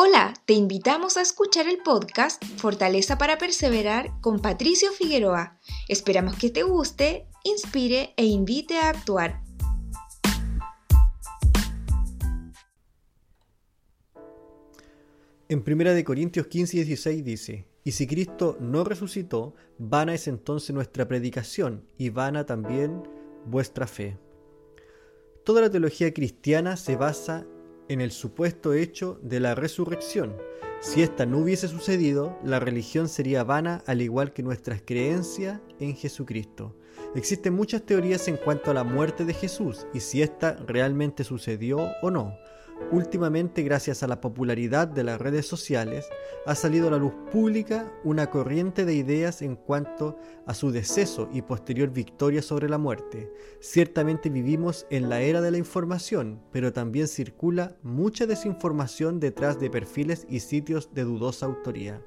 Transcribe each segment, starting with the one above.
Hola, te invitamos a escuchar el podcast Fortaleza para Perseverar con Patricio Figueroa. Esperamos que te guste, inspire e invite a actuar. En 1 Corintios 15 y 16 dice, Y si Cristo no resucitó, vana es entonces nuestra predicación y vana también vuestra fe. Toda la teología cristiana se basa en el supuesto hecho de la resurrección. Si esta no hubiese sucedido, la religión sería vana al igual que nuestras creencias en Jesucristo. Existen muchas teorías en cuanto a la muerte de Jesús y si esta realmente sucedió o no. Últimamente, gracias a la popularidad de las redes sociales, ha salido a la luz pública una corriente de ideas en cuanto a su deceso y posterior victoria sobre la muerte. Ciertamente vivimos en la era de la información, pero también circula mucha desinformación detrás de perfiles y sitios de dudosa autoría.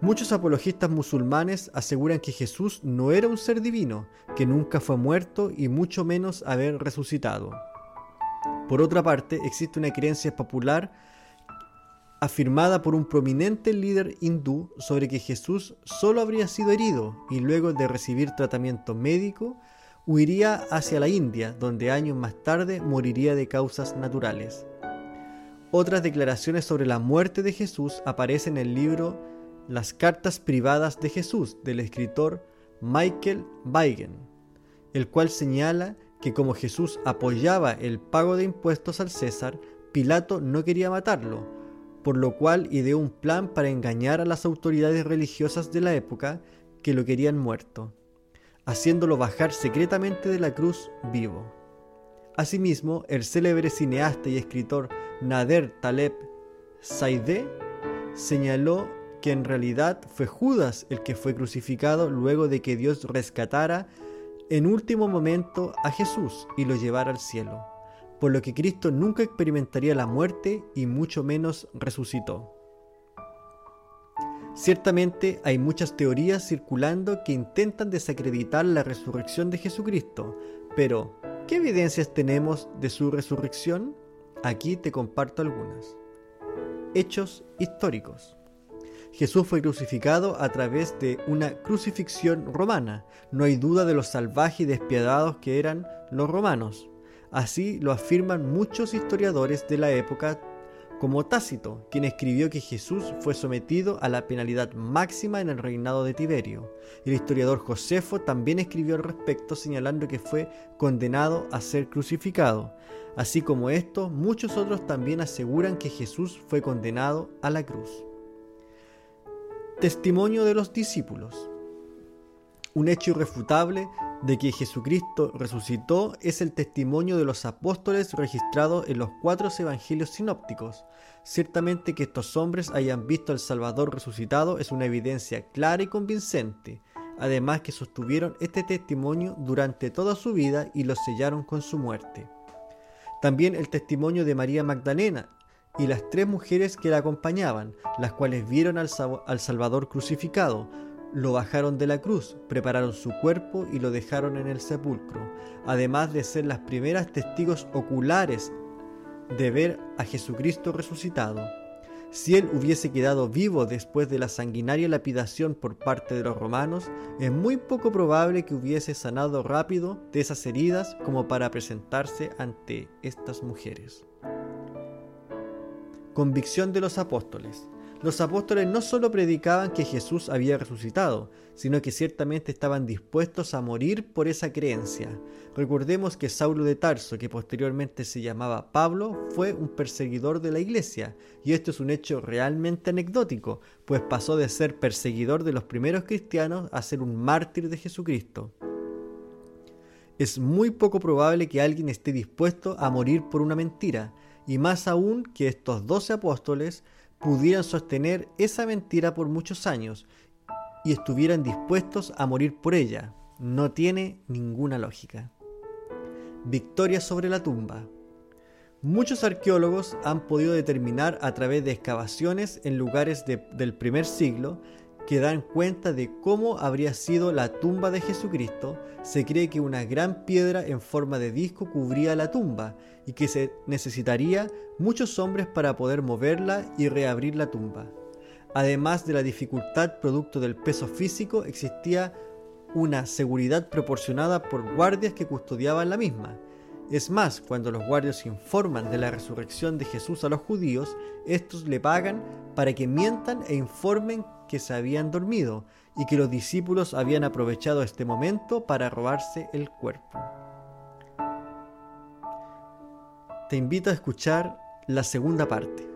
Muchos apologistas musulmanes aseguran que Jesús no era un ser divino, que nunca fue muerto y mucho menos haber resucitado. Por otra parte, existe una creencia popular afirmada por un prominente líder hindú sobre que Jesús solo habría sido herido y luego de recibir tratamiento médico huiría hacia la India, donde años más tarde moriría de causas naturales. Otras declaraciones sobre la muerte de Jesús aparecen en el libro Las cartas privadas de Jesús del escritor Michael Weigen, el cual señala que como Jesús apoyaba el pago de impuestos al César, Pilato no quería matarlo, por lo cual ideó un plan para engañar a las autoridades religiosas de la época que lo querían muerto, haciéndolo bajar secretamente de la cruz vivo. Asimismo, el célebre cineasta y escritor Nader Taleb Saideh señaló que en realidad fue Judas el que fue crucificado luego de que Dios rescatara en último momento a Jesús y lo llevara al cielo, por lo que Cristo nunca experimentaría la muerte y mucho menos resucitó. Ciertamente hay muchas teorías circulando que intentan desacreditar la resurrección de Jesucristo, pero ¿qué evidencias tenemos de su resurrección? Aquí te comparto algunas. Hechos históricos. Jesús fue crucificado a través de una crucifixión romana. No hay duda de los salvajes y despiadados que eran los romanos. Así lo afirman muchos historiadores de la época como Tácito, quien escribió que Jesús fue sometido a la penalidad máxima en el reinado de Tiberio. El historiador Josefo también escribió al respecto señalando que fue condenado a ser crucificado. Así como esto, muchos otros también aseguran que Jesús fue condenado a la cruz. Testimonio de los discípulos. Un hecho irrefutable de que Jesucristo resucitó es el testimonio de los apóstoles registrado en los cuatro evangelios sinópticos. Ciertamente que estos hombres hayan visto al Salvador resucitado es una evidencia clara y convincente. Además que sostuvieron este testimonio durante toda su vida y lo sellaron con su muerte. También el testimonio de María Magdalena, y las tres mujeres que la acompañaban, las cuales vieron al, Salvador crucificado, lo bajaron de la cruz, prepararon su cuerpo y lo dejaron en el sepulcro, además de ser las primeras testigos oculares de ver a Jesucristo resucitado. Si él hubiese quedado vivo después de la sanguinaria lapidación por parte de los romanos, es muy poco probable que hubiese sanado rápido de esas heridas como para presentarse ante estas mujeres. Convicción de los apóstoles. Los apóstoles no solo predicaban que Jesús había resucitado, sino que ciertamente estaban dispuestos a morir por esa creencia. Recordemos que Saulo de Tarso, que posteriormente se llamaba Pablo, fue un perseguidor de la iglesia, y esto es un hecho realmente anecdótico, pues pasó de ser perseguidor de los primeros cristianos a ser un mártir de Jesucristo. Es muy poco probable que alguien esté dispuesto a morir por una mentira, y más aún que estos doce apóstoles pudieran sostener esa mentira por muchos años y estuvieran dispuestos a morir por ella. No tiene ninguna lógica. Victoria sobre la tumba. Muchos arqueólogos han podido determinar a través de excavaciones en lugares del primer siglo que dan cuenta de cómo habría sido la tumba de Jesucristo, se cree que una gran piedra en forma de disco cubría la tumba y que se necesitaría muchos hombres para poder moverla y reabrir la tumba. Además de la dificultad producto del peso físico, existía una seguridad proporcionada por guardias que custodiaban la misma. Es más, cuando los guardias informan de la resurrección de Jesús a los judíos, estos le pagan para que mientan e informen que se habían dormido y que los discípulos habían aprovechado este momento para robarse el cuerpo. Te invito a escuchar la segunda parte.